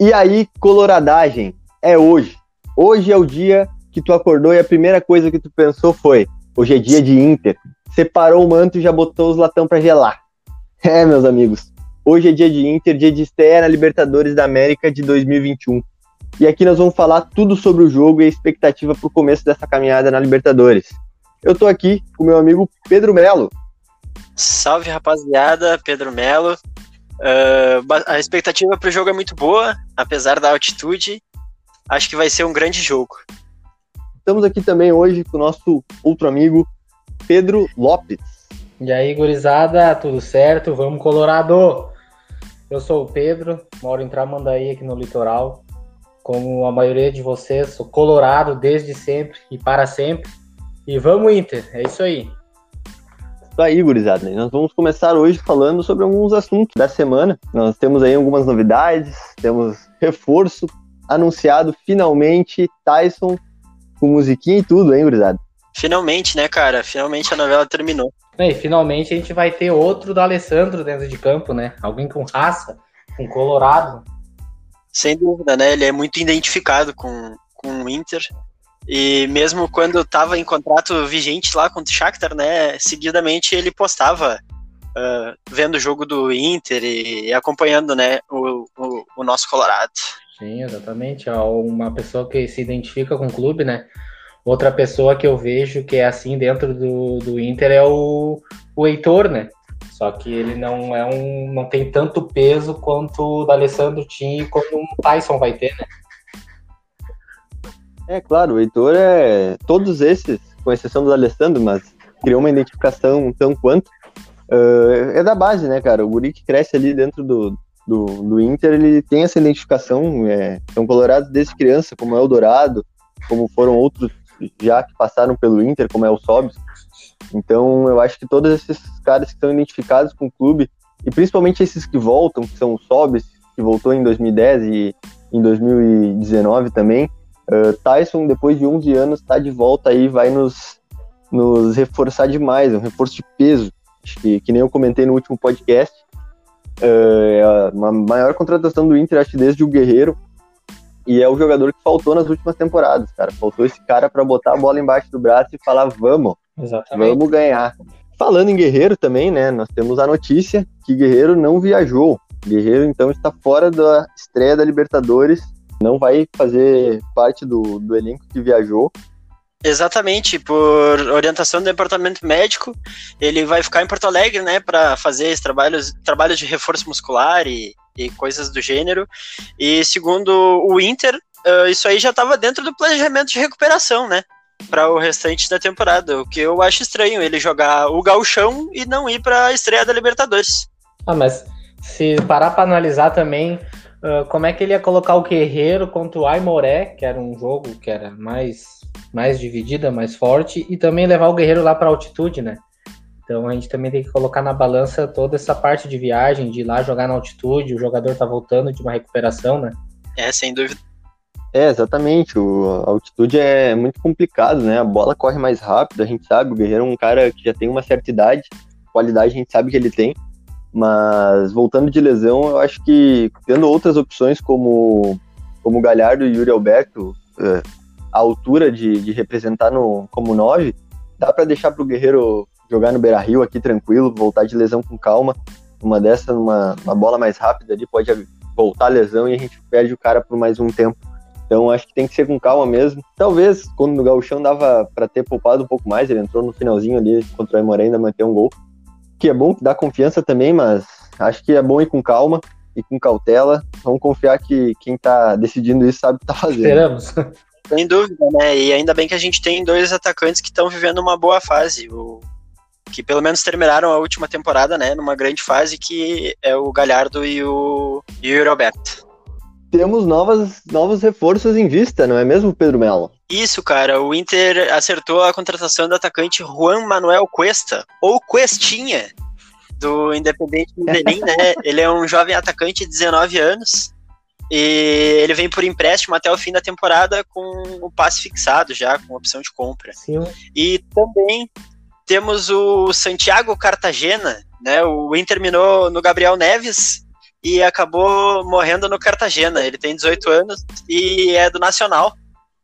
E aí, coloradagem, é hoje. Hoje é o dia que tu acordou e a primeira coisa que tu pensou foi: hoje é dia de Inter. Separou o manto e já botou os latão para gelar. É, meus amigos, hoje é dia de Inter, dia de estreia na Libertadores da América de 2021. E aqui nós vamos falar tudo sobre o jogo e a expectativa para o começo dessa caminhada na Libertadores. Eu tô aqui com meu amigo Pedro Melo. Salve rapaziada, Pedro Melo. Uh, a expectativa para o jogo é muito boa, apesar da altitude. Acho que vai ser um grande jogo. Estamos aqui também hoje com o nosso outro amigo, Pedro Lopes. E aí, gurizada, tudo certo? Vamos, Colorado! Eu sou o Pedro, moro em Tramandaí, aqui no litoral. Como a maioria de vocês, sou colorado desde sempre e para sempre. E vamos, Inter! É isso aí. Isso aí, gurizada. Nós vamos começar hoje falando sobre alguns assuntos da semana. Nós temos aí algumas novidades, temos reforço anunciado finalmente, Tyson com musiquinha e tudo, hein, gurizada? Finalmente, né, cara? Finalmente a novela terminou. E finalmente a gente vai ter outro do Alessandro dentro de campo, né? Alguém com raça, com colorado. Sem dúvida, né? Ele é muito identificado com, com o Inter. E mesmo quando estava em contrato vigente lá com o Shakhtar, né? Seguidamente ele postava uh, vendo o jogo do Inter e, acompanhando, né? O, o, o nosso Colorado. Sim, exatamente. É uma pessoa que se identifica com o clube, né? Outra pessoa que eu vejo que é assim dentro do, do Inter é o, o Heitor, né? Só que ele não é um. não tem tanto peso quanto o Alessandro tinha e quanto o Tyson vai ter, né? É claro, o Heitor é. Todos esses, com exceção do Alessandro, mas criou uma identificação tão quanto. Uh, é da base, né, cara? O Guri que cresce ali dentro do, do, do Inter, ele tem essa identificação, é, são colorados desde criança, como é o Dourado, como foram outros já que passaram pelo Inter, como é o Sobs. Então, eu acho que todos esses caras que estão identificados com o clube, e principalmente esses que voltam, que são o Sobs, que voltou em 2010 e em 2019 também, uh, Tyson, depois de 11 anos, está de volta aí, vai nos, nos reforçar demais, um reforço de peso. Que, que nem eu comentei no último podcast, é a maior contratação do Inter, acho desde o Guerreiro. E é o jogador que faltou nas últimas temporadas, cara. Faltou esse cara para botar a bola embaixo do braço e falar: vamos, Exatamente. vamos ganhar. Falando em Guerreiro também, né? Nós temos a notícia que Guerreiro não viajou. Guerreiro, então, está fora da estreia da Libertadores. Não vai fazer parte do, do elenco que viajou. Exatamente, por orientação do departamento médico, ele vai ficar em Porto Alegre, né, para fazer trabalhos, trabalhos de reforço muscular e, e coisas do gênero. E segundo o Inter, uh, isso aí já estava dentro do planejamento de recuperação, né, para o restante da temporada. O que eu acho estranho, ele jogar o gauchão e não ir para a estreia da Libertadores. Ah, mas se parar para analisar também, uh, como é que ele ia colocar o Guerreiro contra o Aimoré, que era um jogo que era mais mais dividida, mais forte, e também levar o guerreiro lá para altitude, né? Então a gente também tem que colocar na balança toda essa parte de viagem, de ir lá jogar na altitude, o jogador tá voltando de uma recuperação, né? É, sem dúvida. É, exatamente. O, a altitude é muito complicado, né? A bola corre mais rápido, a gente sabe. O Guerreiro é um cara que já tem uma certa idade, qualidade a gente sabe que ele tem. Mas voltando de lesão, eu acho que tendo outras opções como, como Galhardo e Yuri Alberto, é, a altura de, de representar no, como 9, dá para deixar para o Guerreiro jogar no Beira Rio aqui tranquilo, voltar de lesão com calma. Uma dessa, numa uma bola mais rápida ali, pode voltar a lesão e a gente perde o cara por mais um tempo. Então acho que tem que ser com calma mesmo. Talvez quando no Gauchão dava para ter poupado um pouco mais, ele entrou no finalzinho ali contra o Aimoré ainda manter um gol. Que é bom, que dá confiança também, mas acho que é bom ir com calma e com cautela. Vamos confiar que quem tá decidindo isso sabe o que tá fazendo. Esperamos. Sem dúvida, né? E ainda bem que a gente tem dois atacantes que estão vivendo uma boa fase. O, que pelo menos terminaram a última temporada, né? Numa grande fase, que é o Galhardo e o, e o Roberto. Temos novas, novos reforços em vista, não é mesmo, Pedro Melo? Isso, cara. O Inter acertou a contratação do atacante Juan Manuel Cuesta, ou Questinha, do Independente Medellín, né? Ele é um jovem atacante de 19 anos e ele vem por empréstimo até o fim da temporada com o passe fixado já, com opção de compra. Sim. E também temos o Santiago Cartagena, né? O Inter terminou no Gabriel Neves, e acabou morrendo no Cartagena. Ele tem 18 anos e é do Nacional.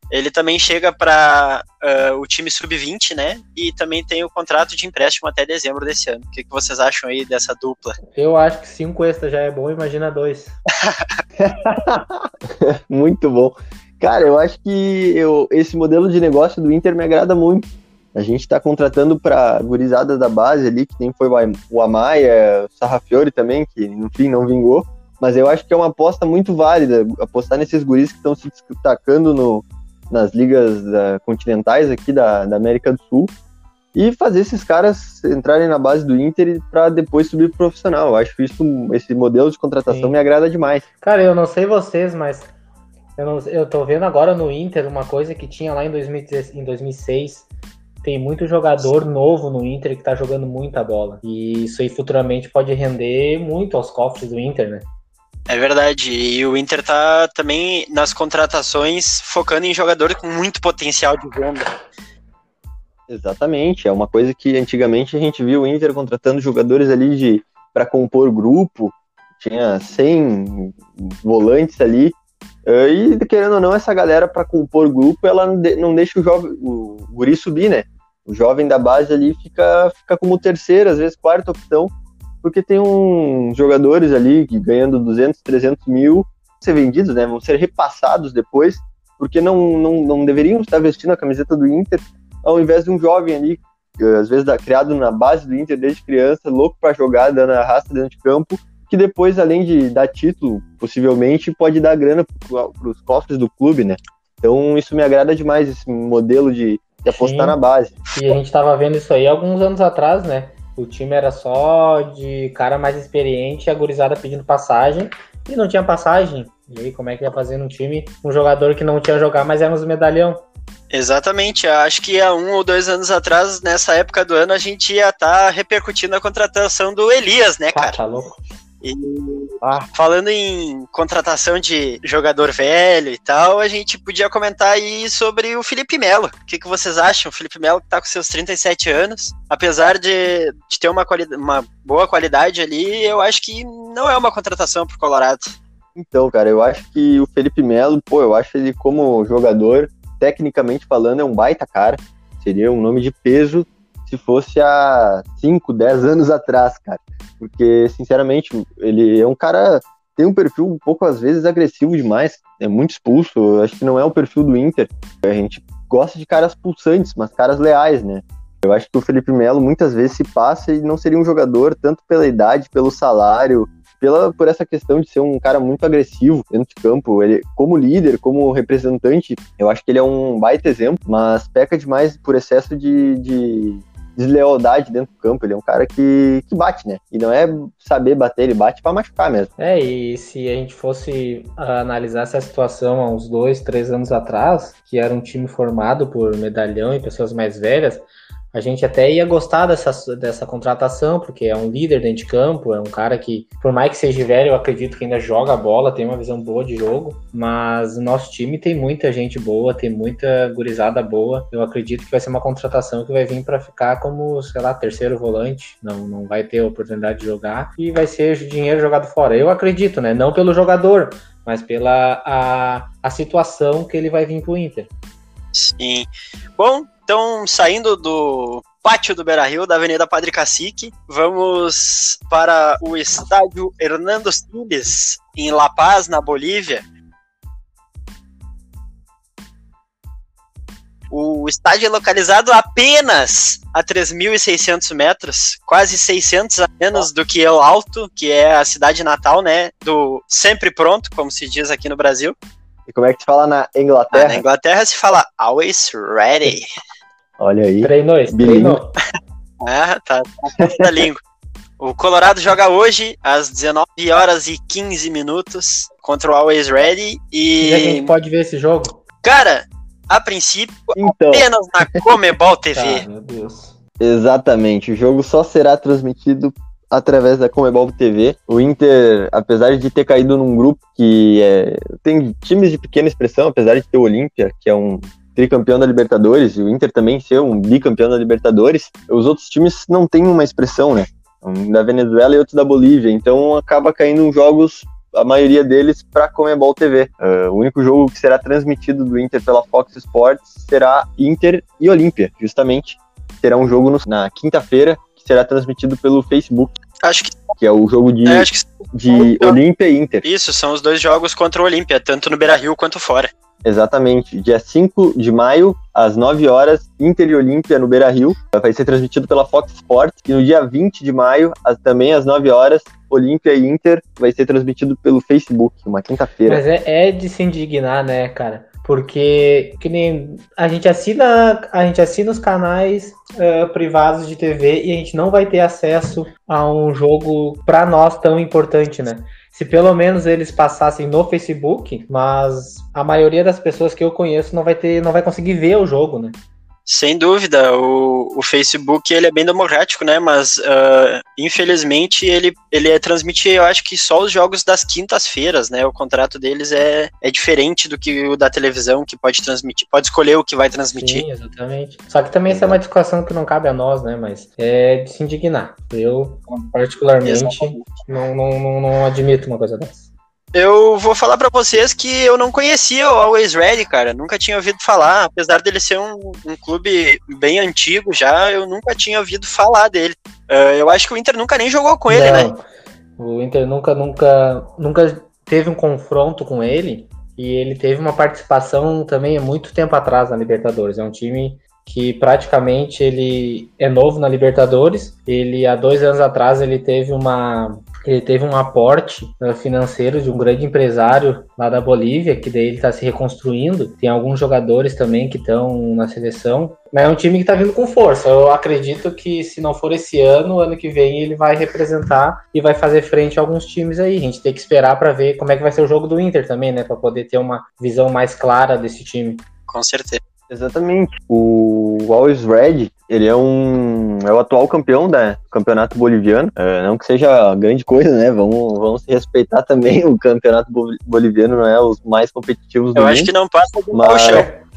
Ele também chega para uh, o time sub-20, né? E também tem o contrato de empréstimo até dezembro desse ano. O que, que vocês acham aí dessa dupla? Eu acho que cinco extras já é bom, imagina dois. muito bom. Cara, eu acho que eu, esse modelo de negócio do Inter me agrada muito. A gente está contratando para gurizada da base ali, que nem foi o Amaya, o Sarrafiori também, que no fim não vingou. Mas eu acho que é uma aposta muito válida, apostar nesses guris que estão se destacando no, nas ligas da, continentais aqui da, da América do Sul e fazer esses caras entrarem na base do Inter para depois subir pro profissional. Eu acho que isso, esse modelo de contratação Sim. me agrada demais. Cara, eu não sei vocês, mas eu, não, eu tô vendo agora no Inter uma coisa que tinha lá em, 2016, em 2006. Tem muito jogador novo no Inter que tá jogando muita bola. E isso aí futuramente pode render muito aos cofres do Inter, né? É verdade. E o Inter tá também nas contratações focando em jogadores com muito potencial de venda. Exatamente. É uma coisa que antigamente a gente viu o Inter contratando jogadores ali de para compor grupo. Tinha 100 volantes ali. Eh, e querendo ou não, essa galera para compor grupo, ela não deixa o jovem, o guri subir, né? O jovem da base ali fica, fica como terceira, às vezes quarta opção porque tem uns jogadores ali que ganhando 200, 300 mil ser vendidos, né? Vão ser repassados depois, porque não, não, não deveriam estar vestindo a camiseta do Inter ao invés de um jovem ali, às vezes criado na base do Inter desde criança, louco para jogar, dando a raça dentro de campo, que depois, além de dar título, possivelmente, pode dar grana para os cofres do clube, né? Então isso me agrada demais, esse modelo de, de apostar Sim. na base. E a gente estava vendo isso aí alguns anos atrás, né? O time era só de cara mais experiente, a gurizada pedindo passagem e não tinha passagem. E aí, como é que ia fazer num time um jogador que não tinha jogar, mas éramos medalhão? Exatamente, acho que há um ou dois anos atrás, nessa época do ano, a gente ia estar tá repercutindo a contratação do Elias, né, cara? Ah, tá louco. E ah. falando em contratação de jogador velho e tal, a gente podia comentar aí sobre o Felipe Melo. O que, que vocês acham? O Felipe Melo tá com seus 37 anos, apesar de, de ter uma, uma boa qualidade ali, eu acho que não é uma contratação pro Colorado. Então, cara, eu acho que o Felipe Melo, pô, eu acho ele como jogador, tecnicamente falando, é um baita cara. Seria um nome de peso se fosse há 5, 10 anos atrás, cara. Porque, sinceramente, ele é um cara. Tem um perfil um pouco, às vezes, agressivo demais. É muito expulso. Acho que não é o perfil do Inter. A gente gosta de caras pulsantes, mas caras leais, né? Eu acho que o Felipe Melo muitas vezes se passa e não seria um jogador, tanto pela idade, pelo salário, pela, por essa questão de ser um cara muito agressivo dentro de campo. Ele, como líder, como representante, eu acho que ele é um baita exemplo, mas peca demais por excesso de, de deslealdade dentro do campo. Ele é um cara que, que bate, né? E não é saber bater, ele bate para machucar mesmo. É, e se a gente fosse analisar essa situação há uns dois, três anos atrás, que era um time formado por medalhão e pessoas mais velhas, a gente até ia gostar dessa, dessa contratação, porque é um líder dentro de campo, é um cara que, por mais que seja velho, eu acredito que ainda joga a bola, tem uma visão boa de jogo, mas o nosso time tem muita gente boa, tem muita gurizada boa. Eu acredito que vai ser uma contratação que vai vir para ficar como, sei lá, terceiro volante, não, não vai ter oportunidade de jogar e vai ser dinheiro jogado fora. Eu acredito, né? Não pelo jogador, mas pela a, a situação que ele vai vir pro Inter. Sim. Bom, então, saindo do pátio do Beira Rio, da Avenida Padre Cacique, vamos para o estádio Hernando Siles, em La Paz, na Bolívia. O estádio é localizado apenas a 3.600 metros, quase 600 a menos do que El Alto, que é a cidade natal, né, do sempre pronto, como se diz aqui no Brasil. E como é que se fala na Inglaterra? Ah, na Inglaterra se fala always ready. Olha aí. Treinou, treinou. ah, tá, tá língua. O Colorado joga hoje às 19 horas e 15 minutos contra o Always Ready e. E a gente pode ver esse jogo? Cara, a princípio, então... apenas na Comebol TV. tá, meu Deus. Exatamente. O jogo só será transmitido através da Comebol TV. O Inter, apesar de ter caído num grupo que é, tem times de pequena expressão, apesar de ter o Olímpia, que é um tricampeão da Libertadores, e o Inter também ser um bicampeão da Libertadores, os outros times não têm uma expressão, né? um da Venezuela e outro da Bolívia. Então acaba caindo jogos a maioria deles para Comebol TV. Uh, o único jogo que será transmitido do Inter pela Fox Sports será Inter e Olímpia, justamente. Será um jogo no, na quinta-feira que será transmitido pelo Facebook. Acho que que é o jogo de, é, que... de Olímpia e Inter. Isso, são os dois jogos contra o Olímpia, tanto no Beira-Rio quanto fora. Exatamente. Dia 5 de maio, às 9 horas, Inter e Olímpia no Beira Rio. Vai ser transmitido pela Fox Sports. E no dia 20 de maio, também às 9 horas, Olímpia e Inter vai ser transmitido pelo Facebook, uma quinta-feira. Mas é, é de se indignar, né, cara? Porque que nem a gente assina, a gente assina os canais uh, privados de TV e a gente não vai ter acesso a um jogo para nós tão importante, né? Se pelo menos eles passassem no Facebook, mas a maioria das pessoas que eu conheço não vai ter, não vai conseguir ver o jogo, né? Sem dúvida, o, o Facebook ele é bem democrático, né? Mas uh, infelizmente ele, ele é, transmite, eu acho que só os jogos das quintas-feiras, né? O contrato deles é, é diferente do que o da televisão, que pode transmitir, pode escolher o que vai transmitir. Sim, exatamente. Só que também essa é uma discussão que não cabe a nós, né? Mas é de se indignar. Eu, particularmente, não, não, não, não admito uma coisa dessa. Eu vou falar para vocês que eu não conhecia o Always Ready, cara. Nunca tinha ouvido falar. Apesar dele ser um, um clube bem antigo já, eu nunca tinha ouvido falar dele. Uh, eu acho que o Inter nunca nem jogou com ele, não, né? O Inter nunca, nunca, nunca teve um confronto com ele. E ele teve uma participação também muito tempo atrás na Libertadores. É um time que praticamente ele é novo na Libertadores. Ele há dois anos atrás ele teve uma ele teve um aporte uh, financeiro de um grande empresário lá da Bolívia, que daí ele está se reconstruindo. Tem alguns jogadores também que estão na seleção. Mas é um time que está vindo com força. Eu acredito que se não for esse ano, ano que vem ele vai representar e vai fazer frente a alguns times aí. A gente tem que esperar para ver como é que vai ser o jogo do Inter também, né? Para poder ter uma visão mais clara desse time. Com certeza. Exatamente. O Always Red, ele é um é o atual campeão da do campeonato boliviano. É, não que seja grande coisa, né? Vamos, vamos respeitar também o campeonato boliviano, não é os mais competitivos do Eu mundo. acho que não passa do mas,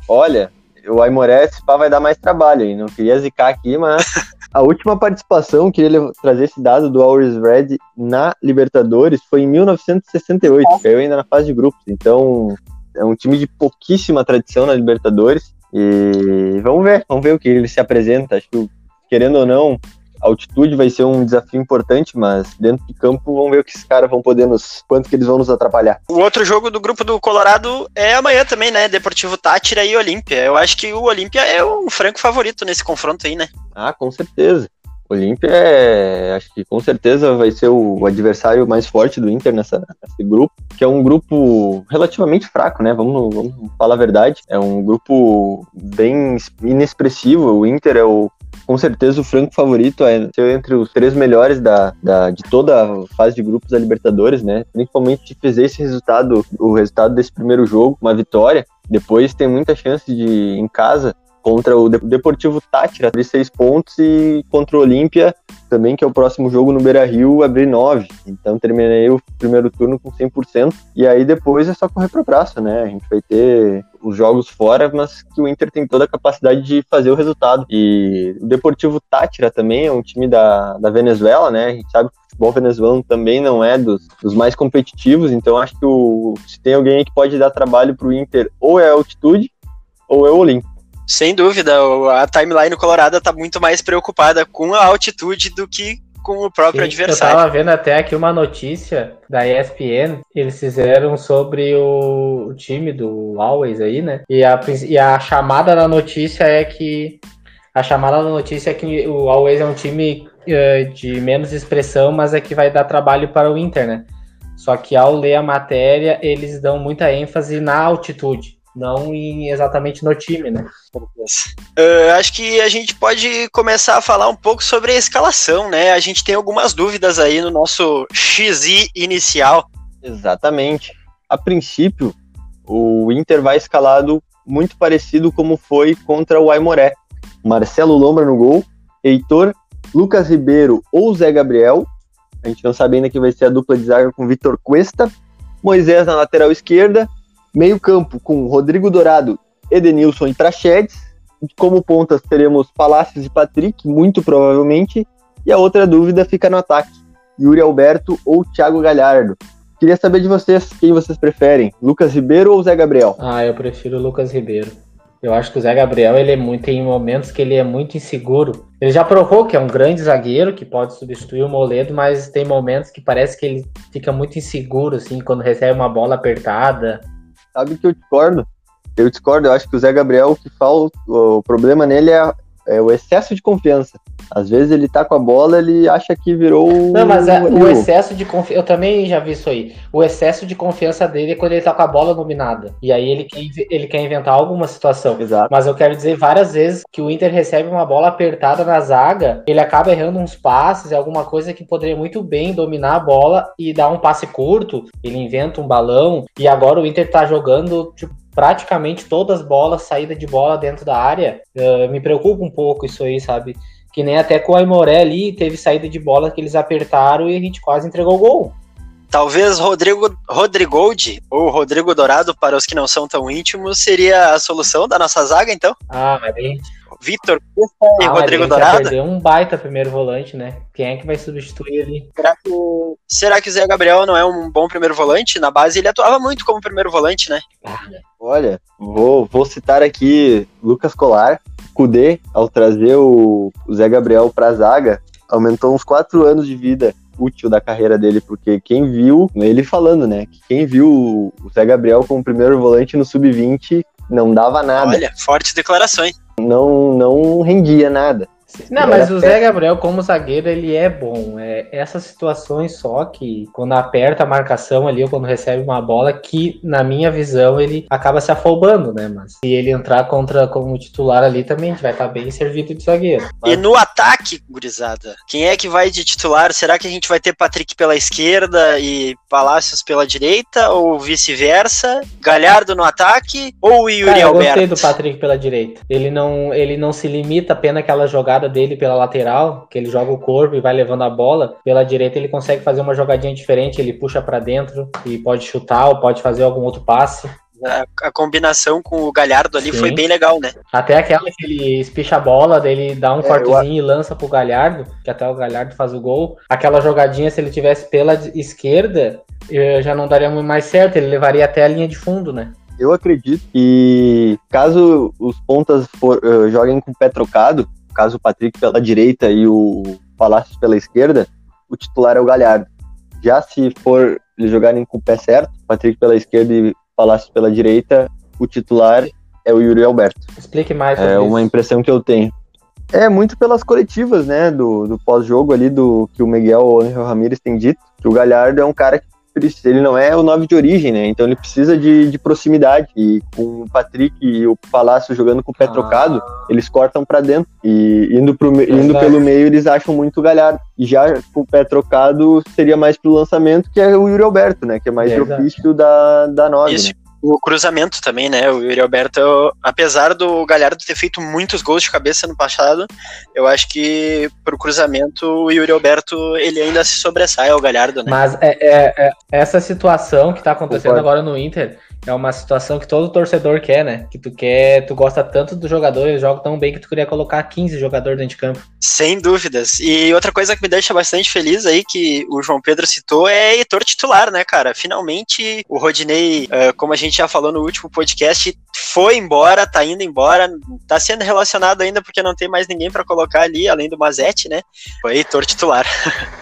Olha, o Aimoré, pá vai dar mais trabalho, hein? Não queria zicar aqui, mas a última participação, queria trazer esse dado do Always Red na Libertadores foi em 1968, caiu ainda na fase de grupos. Então, é um time de pouquíssima tradição na Libertadores e vamos ver, vamos ver o que ele se apresenta. Acho que, querendo ou não, a altitude vai ser um desafio importante, mas dentro de campo vamos ver o que esses caras vão poder nos. quanto que eles vão nos atrapalhar. O outro jogo do grupo do Colorado é amanhã também, né? Deportivo Tátira e Olímpia. Eu acho que o Olímpia é o franco favorito nesse confronto aí, né? Ah, com certeza. Olímpia é, acho que com certeza vai ser o adversário mais forte do Inter nessa, nesse grupo, que é um grupo relativamente fraco, né? Vamos, vamos falar a verdade. É um grupo bem inexpressivo. O Inter é o com certeza o franco favorito é ser entre os três melhores da, da, de toda a fase de grupos da Libertadores, né? Principalmente de fazer esse resultado, o resultado desse primeiro jogo, uma vitória. Depois tem muita chance de, em casa, contra o Deportivo Tátira, abrir seis pontos, e contra o Olímpia, também, que é o próximo jogo no Beira Rio, abrir nove. Então terminei o primeiro turno com 100%, e aí depois é só correr para o braço, né? A gente vai ter os jogos fora, mas que o Inter tem toda a capacidade de fazer o resultado. E o Deportivo Tátira também é um time da, da Venezuela, né? A gente sabe que o futebol venezuelano também não é dos, dos mais competitivos, então acho que o, se tem alguém que pode dar trabalho para o Inter, ou é a altitude, ou é o Olímpia. Sem dúvida, a timeline colorada está muito mais preocupada com a altitude do que com o próprio Sim, adversário. Eu tava vendo até aqui uma notícia da ESPN, eles fizeram sobre o, o time do Always aí, né? E a, e a chamada da notícia é que a chamada da notícia é que o Always é um time uh, de menos expressão, mas é que vai dar trabalho para o Inter, né? Só que ao ler a matéria, eles dão muita ênfase na altitude não em, exatamente no time, né? Uh, acho que a gente pode começar a falar um pouco sobre a escalação, né? A gente tem algumas dúvidas aí no nosso XI inicial. Exatamente. A princípio, o Inter vai escalado muito parecido como foi contra o Aimoré. Marcelo Lombra no gol, Heitor, Lucas Ribeiro ou Zé Gabriel. A gente não sabe ainda que vai ser a dupla de zaga com Vitor Cuesta. Moisés na lateral esquerda, Meio campo com Rodrigo Dourado, Edenilson e Prachedes. Como pontas teremos Palácios e Patrick, muito provavelmente. E a outra dúvida fica no ataque: Yuri Alberto ou Thiago Galhardo? Queria saber de vocês quem vocês preferem, Lucas Ribeiro ou Zé Gabriel? Ah, eu prefiro o Lucas Ribeiro. Eu acho que o Zé Gabriel ele é muito tem momentos que ele é muito inseguro. Ele já provou que é um grande zagueiro que pode substituir o Moledo, mas tem momentos que parece que ele fica muito inseguro assim quando recebe uma bola apertada. Sabe que eu discordo? Eu discordo, eu acho que o Zé Gabriel o que falta, o problema nele é, é o excesso de confiança. Às vezes ele tá com a bola, ele acha que virou. Não, mas é, o excesso de confiança. Eu também já vi isso aí. O excesso de confiança dele é quando ele tá com a bola dominada. E aí ele quer, ele quer inventar alguma situação. Exato. Mas eu quero dizer várias vezes que o Inter recebe uma bola apertada na zaga, ele acaba errando uns passes, alguma coisa que poderia muito bem dominar a bola e dar um passe curto. Ele inventa um balão. E agora o Inter tá jogando, tipo, praticamente todas as bolas, saída de bola dentro da área. Uh, me preocupa um pouco isso aí, sabe? Que nem até com o Aimoré ali, teve saída de bola que eles apertaram e a gente quase entregou o gol. Talvez Rodrigo Rodrigold ou Rodrigo Dourado, para os que não são tão íntimos, seria a solução da nossa zaga, então? Ah, mas aí... Vitor e ah, Rodrigo Dourado. Perdeu um baita primeiro volante, né? Quem é que vai substituir ali? Será que, será que o Zé Gabriel não é um bom primeiro volante? Na base ele atuava muito como primeiro volante, né? Ah, Olha, vou, vou citar aqui Lucas Colar, Cudê, ao trazer o, o Zé Gabriel para a zaga, aumentou uns quatro anos de vida útil da carreira dele, porque quem viu, ele falando, né, que quem viu o Zé Gabriel como primeiro volante no sub-20 não dava nada. Olha, fortes declarações. Não, não rendia nada. Não, mas o Zé Gabriel, como zagueiro, ele é bom. É essas situações só que, quando aperta a marcação ali, ou quando recebe uma bola, que, na minha visão, ele acaba se afobando, né? Mas se ele entrar contra como titular ali, também a gente vai estar bem servido de zagueiro. Mas... E no ataque, gurizada, quem é que vai de titular? Será que a gente vai ter Patrick pela esquerda e Palácios pela direita, ou vice-versa? Galhardo no ataque, ou Yuri Cara, Alberto? Eu gostei do Patrick pela direita. Ele não, ele não se limita apenas àquela jogada jogada dele pela lateral, que ele joga o corpo e vai levando a bola, pela direita ele consegue fazer uma jogadinha diferente, ele puxa para dentro e pode chutar ou pode fazer algum outro passe. A, a combinação com o Galhardo ali Sim. foi bem legal, né? Até aquela que ele espicha a bola, dele dá um é, cortezinho eu... e lança pro Galhardo, que até o Galhardo faz o gol. Aquela jogadinha, se ele tivesse pela esquerda, já não daria mais certo, ele levaria até a linha de fundo, né? Eu acredito que caso os pontas for, uh, joguem com o pé trocado, caso o Patrick pela direita e o Palácios pela esquerda, o titular é o Galhardo. Já se for eles jogarem com o pé certo, Patrick pela esquerda e Palácios pela direita, o titular é o Yuri Alberto. Explique mais. É isso. uma impressão que eu tenho. É muito pelas coletivas, né, do, do pós-jogo ali, do que o Miguel Ramírez tem dito, que o Galhardo é um cara que ele não é o 9 de origem, né? Então ele precisa de, de proximidade. E com o Patrick e o Palácio jogando com o pé ah. trocado, eles cortam para dentro. E indo, pro, indo pelo meio, eles acham muito galhardo. E já com o pé trocado, seria mais pro lançamento, que é o Yuri Alberto, né? Que é mais propício da, da 9. Isso. Né? O cruzamento também, né? O Yuri Alberto, apesar do Galhardo ter feito muitos gols de cabeça no passado, eu acho que pro cruzamento o Yuri Alberto ele ainda se sobressai ao Galhardo, né? Mas é, é, é essa situação que tá acontecendo agora no Inter é uma situação que todo torcedor quer, né? Que tu quer, tu gosta tanto do jogador, ele joga tão bem que tu queria colocar 15 jogadores dentro de campo. Sem dúvidas. E outra coisa que me deixa bastante feliz aí, que o João Pedro citou, é Heitor titular, né, cara? Finalmente o Rodinei, uh, como a gente já falou no último podcast, foi embora, tá indo embora, tá sendo relacionado ainda porque não tem mais ninguém para colocar ali, além do Mazete, né? Foi Heitor titular.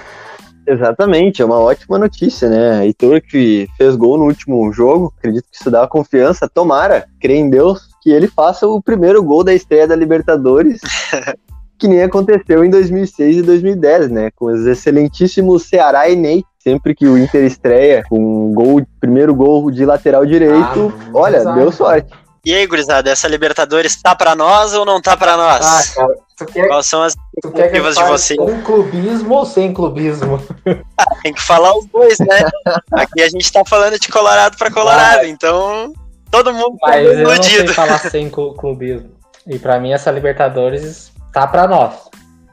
Exatamente, é uma ótima notícia, né? Heitor que fez gol no último jogo, acredito que isso dá confiança. Tomara, creio em Deus, que ele faça o primeiro gol da estreia da Libertadores, que nem aconteceu em 2006 e 2010, né? Com os excelentíssimos Ceará e Ney. Sempre que o Inter estreia com um gol, primeiro gol de lateral direito, ah, olha, deu sorte. E aí, gurizada, essa Libertadores tá para nós ou não tá para nós? Ah, cara, quer, Quais são as expectativas de vocês? Com clubismo ou sem clubismo? Ah, tem que falar os dois, né? Aqui a gente tá falando de Colorado para Colorado, então todo mundo tá Mas eu não sei falar sem clubismo. E para mim essa Libertadores tá para nós.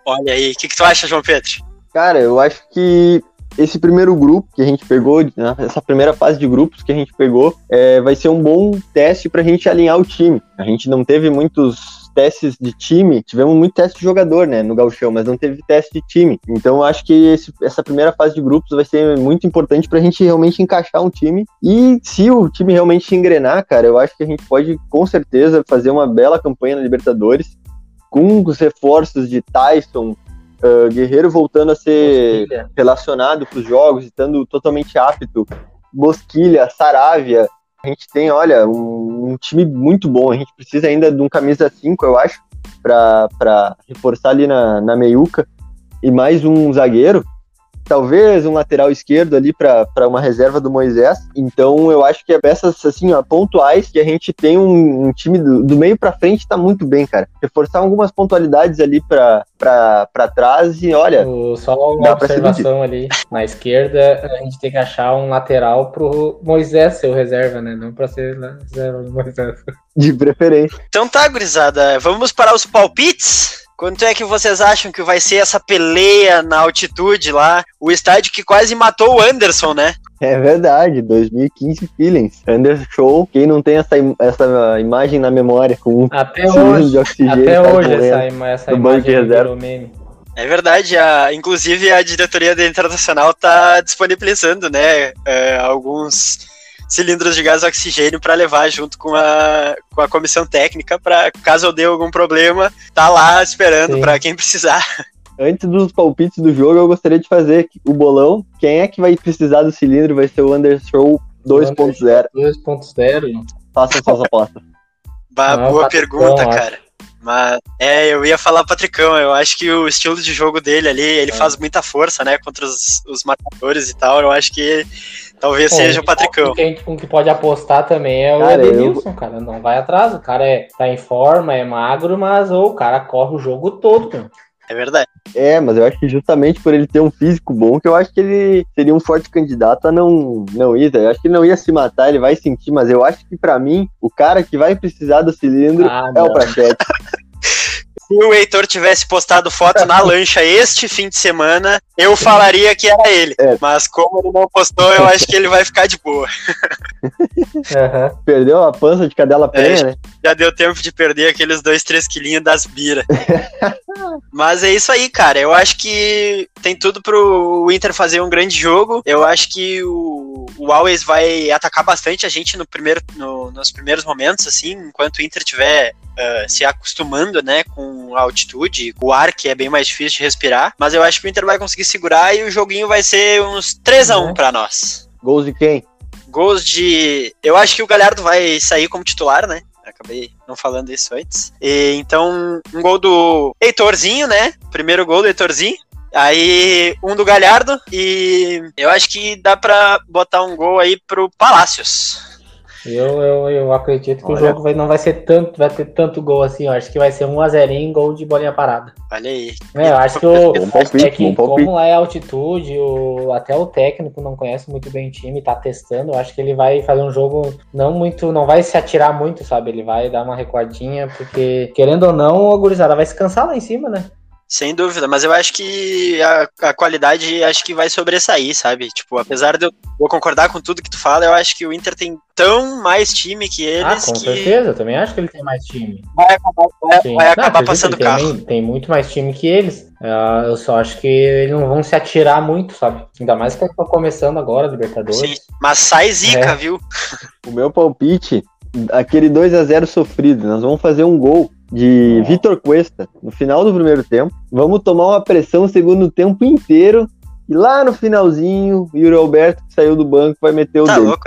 Olha aí, o que, que tu acha, João Pedro? Cara, eu acho que esse primeiro grupo que a gente pegou, né, essa primeira fase de grupos que a gente pegou, é, vai ser um bom teste para a gente alinhar o time. A gente não teve muitos testes de time, tivemos muito teste de jogador, né, no Gauchão, mas não teve teste de time. Então acho que esse, essa primeira fase de grupos vai ser muito importante pra gente realmente encaixar um time. E se o time realmente engrenar, cara, eu acho que a gente pode com certeza fazer uma bela campanha na Libertadores com os reforços de Tyson, uh, Guerreiro voltando a ser Bosquilha. relacionado para os jogos, estando totalmente apto, Bosquilha, Saravia. A gente tem, olha, um, um time muito bom. A gente precisa ainda de um camisa 5, eu acho, para reforçar ali na, na meiuca. E mais um zagueiro. Talvez um lateral esquerdo ali para uma reserva do Moisés. Então eu acho que é peças assim, ó, pontuais que a gente tem um, um time do, do meio para frente tá muito bem, cara. Reforçar algumas pontualidades ali para trás e olha, O- Só uma observação ali. Na esquerda, a gente tem que achar um lateral pro Moisés ser o reserva, né? Não pra ser reserva do Moisés. de preferência. Então tá, gurizada, vamos para os palpites? Quanto é que vocês acham que vai ser essa peleia na altitude lá? O estádio que quase matou o Anderson, né? É verdade, 2015 Feelings. Anderson Show, quem não tem essa, im- essa imagem na memória com um Até cilindro hoje. de oxigênio. Até tá hoje essa, ima- essa do banco de imagem reserva. virou meme. É verdade, a, inclusive a diretoria da Internacional tá disponibilizando, né, é, alguns cilindros de gás oxigênio para levar junto com a, com a comissão técnica para caso eu dê algum problema, tá lá esperando para quem precisar. Antes dos palpites do jogo, eu gostaria de fazer o bolão. Quem é que vai precisar do cilindro vai ser o Anderson Show 2.0. 2.0. Façam suas apostas. Bah, boa pergunta, cara. Mas é, eu ia falar Patricão, eu acho que o estilo de jogo dele ali, ele É. faz muita força, né, contra os, os matadores e tal, eu acho que talvez seja o Patricão. Com quem com que pode apostar também é o Cara, eu- Edenilson, cara. Não vai atrás. O cara é, tá em forma, é magro, mas ô, o cara corre o jogo todo, meu. É verdade. É, mas eu acho que justamente por ele ter um físico bom, que eu acho que ele seria um forte candidato a não, não ir. Eu acho que ele não ia se matar, ele vai sentir, mas eu acho que pra mim, o cara que vai precisar do cilindro Ah, é o não. Prachete. Se o Heitor tivesse postado foto na lancha este fim de semana, eu falaria que era ele. É. Mas como ele não postou, eu acho que ele vai ficar de boa. Aham. Perdeu a pança de cadela prenha, né? Já deu tempo de perder aqueles dois, três quilinhos das bira. Mas é isso aí, cara. Eu acho que tem tudo pro Inter fazer um grande jogo. Eu acho que o, o Always vai atacar bastante a gente no primeiro, no- nos primeiros momentos, assim, enquanto o Inter tiver ah, se acostumando, né, com a altitude, com o ar que é bem mais difícil de respirar. Mas eu acho que o Inter vai conseguir segurar e o joguinho vai ser uns 3 a 1 Uhum. pra nós. Gols de quem? Gols de. Eu acho que o Galhardo vai sair como titular, né? Acabei não falando isso antes. E, então, um gol do Heitorzinho, né? Primeiro gol do Heitorzinho. Aí, um do Galhardo. E eu acho que dá pra botar um gol aí pro Palácios. Eu, eu, eu acredito que Olha. o jogo vai, não vai ser tanto, vai ter tanto gol assim. Eu acho que vai ser um a 0 em gol de bolinha parada. Olha aí. É, eu acho que o, Bom palpite, é que como lá é altitude, o, até o técnico não conhece muito bem o time, tá testando. Eu acho que ele vai fazer um jogo não muito, não vai se atirar muito, sabe? Ele vai dar uma recuadinha, porque querendo ou não, a gurizada vai se cansar lá em cima, né? Sem dúvida, mas eu acho que a, a qualidade acho que vai sobressair, sabe? Tipo, apesar de eu, eu concordar com tudo que tu fala, eu acho que o Inter tem tão mais time que ah, eles com que certeza, eu também acho que ele tem mais time. vai acabar, vai, vai Não, acabar acredito, passando ele carro. Tem, tem muito mais time que eles. Ah, eu só acho que eles não vão se atirar muito, sabe? Ainda mais que eles estão começando agora, Libertadores. Sim, mas sai zica, É. viu? O meu palpite, aquele 2 a 0 sofrido. Nós vamos fazer um gol de. Vitor Cuesta no final do primeiro tempo. Vamos tomar uma pressão o segundo tempo inteiro. E lá no finalzinho, o Yuri Alberto, que saiu do banco, vai meter o Tá dele. louco.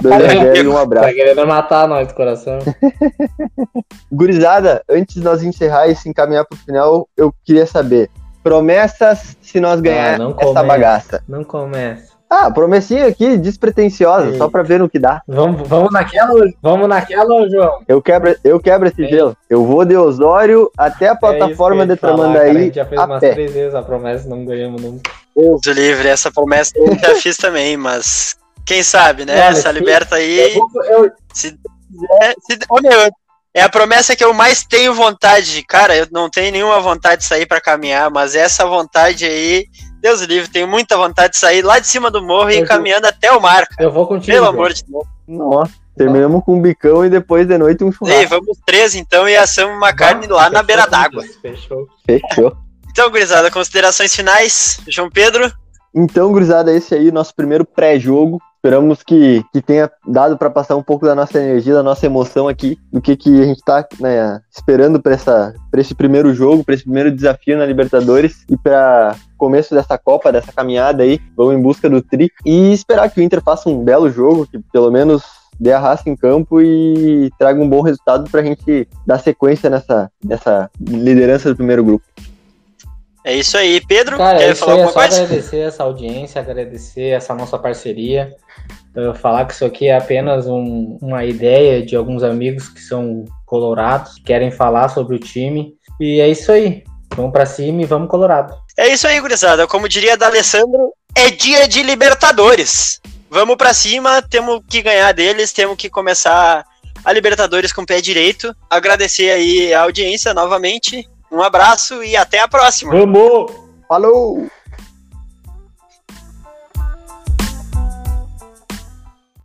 2 a 0 e um Tá abraço. querendo matar nós do coração. Gurizada, antes de nós encerrar e se encaminhar pro final, eu queria saber. Promessas se nós ganhar Ah, essa bagaça. Não começa. Ah, promessinha aqui, despretensiosa, Ei. só pra ver no que dá. Vamos, vamos naquela, vamos naquela, João. Eu quebro, eu quebro esse É. gelo. Eu vou de Osório até a É plataforma ia de te falar, cara. A Tramandaí gente já fez umas pé. três vezes a promessa, não ganhamos nunca. Deus do livre, essa promessa eu já fiz também, mas quem sabe, né? Olha, essa liberta aí. Eu vou- eu- Se quiser. Se, ô, meu, é a promessa que eu mais tenho vontade. Cara, eu não tenho nenhuma vontade de sair pra caminhar, mas essa vontade aí, Deus livre, tenho muita vontade de sair lá de cima do morro e ir caminhando até o mar, cara. eu vou contigo. Pelo amor de Deus. Nossa. Terminamos com um bicão e depois de noite um Ei, churrasco. vamos três então e assamos uma carne lá na beira d'água. Fechou. Fechou. Então, gurizada, considerações finais. João Pedro, Então, gurizada, esse aí, nosso primeiro pré-jogo. Esperamos que, que tenha dado para passar um pouco da nossa energia, da nossa emoção aqui, do que, que a gente tá né, esperando para esse primeiro jogo, para esse primeiro desafio na Libertadores e para começo dessa Copa, dessa caminhada aí. Vamos em busca do tri e esperar que o Inter faça um belo jogo, que pelo menos dê a raça em campo e traga um bom resultado para a gente dar sequência nessa, nessa liderança do primeiro grupo. É isso aí. Pedro, Cara, quer falar é alguma só coisa? agradecer essa audiência, agradecer essa nossa parceria. Uh, falar que isso aqui é apenas um- uma ideia de alguns amigos que são colorados, que querem falar sobre o time. E é isso aí. Vamos pra cima e vamos colorado. É isso aí, gurizada. Como diria da Alessandro, é dia de Libertadores. Vamos pra cima, temos que ganhar deles, temos que começar a Libertadores com o pé direito. Agradecer aí a audiência novamente. Um abraço e até a próxima. Vamos! Falou!